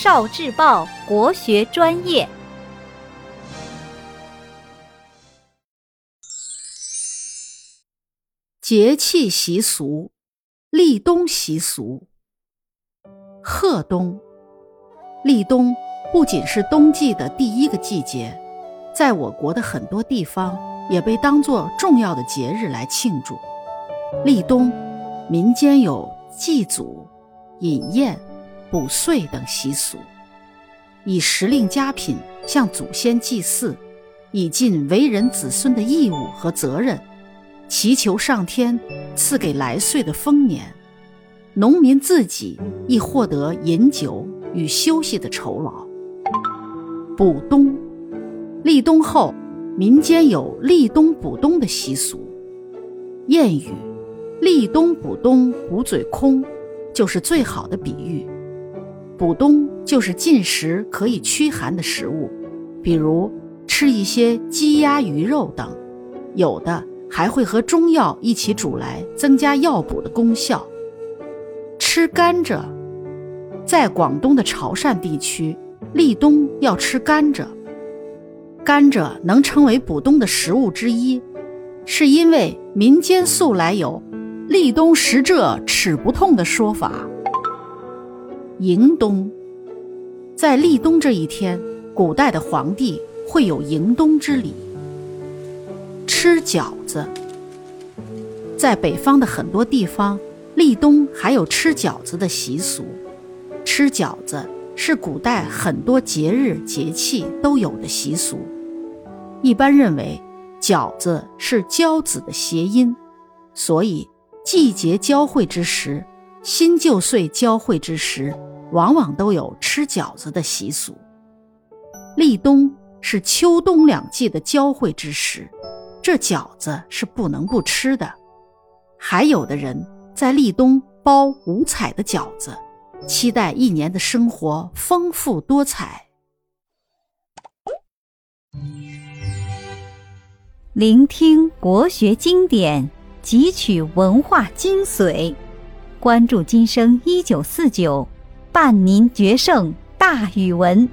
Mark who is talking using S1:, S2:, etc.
S1: 少智报国学专业。
S2: 节气习俗，立冬习俗。贺冬，立冬不仅是冬季的第一个季节，在我国的很多地方也被当作重要的节日来庆祝。立冬，民间有祭祖、饮宴、补岁等习俗，以时令佳品向祖先祭祀，以尽为人子孙的义务和责任。祈求上天赐给来岁的丰年，农民自己亦获得饮酒与休息的酬劳。补冬，立冬后，民间有立冬补冬的习俗。谚语“立冬补冬，补嘴空”就是最好的比喻。补冬就是进食可以驱寒的食物，比如吃一些鸡鸭鱼肉等，有的。还会和中药一起煮来，增加药补的功效。吃甘蔗，在广东的潮汕地区，立冬要吃甘蔗。甘蔗能称为补冬的食物之一，是因为民间素来有“立冬食蔗齿不痛”的说法。迎冬，在立冬这一天，古代的皇帝会有迎冬之礼。吃饺子，在北方的很多地方，立冬还有吃饺子的习俗。吃饺子是古代很多节日节气都有的习俗。一般认为，饺子是交子的谐音，所以季节交汇之时，新旧岁交汇之时，往往都有吃饺子的习俗。立冬是秋冬两季的交汇之时。这饺子是不能不吃的，还有的人在立冬包五彩的饺子，期待一年的生活丰富多彩。
S1: 聆听国学经典，汲取文化精髓，关注今生一九四九，伴您决胜大语文。